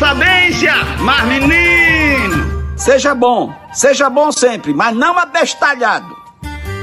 sabência, mas menino! Seja bom, seja bom sempre, mas não abestalhado.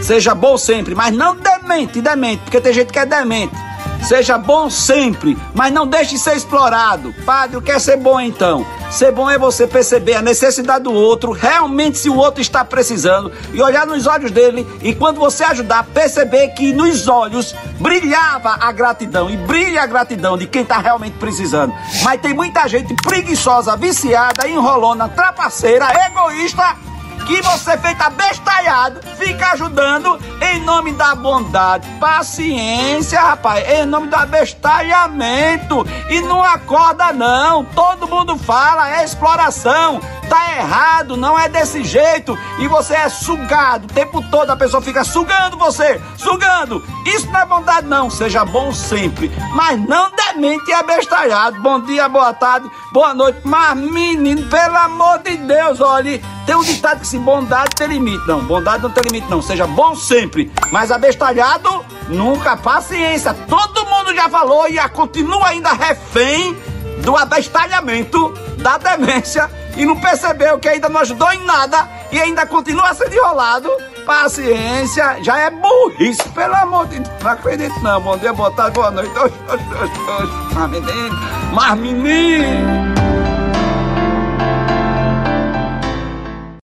Seja bom sempre, mas não demente, demente, porque tem gente que é demente. Seja bom sempre, mas não deixe de ser explorado. Padre, o que é ser bom então? Ser bom é você perceber a necessidade do outro, realmente se o outro está precisando, e olhar nos olhos dele, e quando você ajudar, perceber que nos olhos brilhava a gratidão, e brilha a gratidão de quem está realmente precisando. Mas tem muita gente preguiçosa, viciada, enrolona, trapaceira, egoísta que você feita bestalhado, fica ajudando em nome da bondade, paciência, rapaz, em nome do abestalhamento. E não acorda não, todo mundo fala, é exploração. Tá errado, não é desse jeito. E você é sugado o tempo todo, a pessoa fica sugando você, sugando. Isso não é bondade, não. Seja bom sempre, mas não demente e abestalhado. Bom dia, boa tarde, boa noite. Mas, menino, pelo amor de Deus, olhe, tem um ditado que se bondade tem limite. Não, bondade não tem limite, não. Seja bom sempre, mas abestalhado nunca. Paciência, todo mundo já falou e continua ainda refém do abestalhamento, da demência e não percebeu que ainda não ajudou em nada e ainda continua sendo enrolado. Paciência, já é burrice, pelo amor de Deus. Não acredito não. Bom dia, boa tarde, boa noite. Mas menino, mas menino.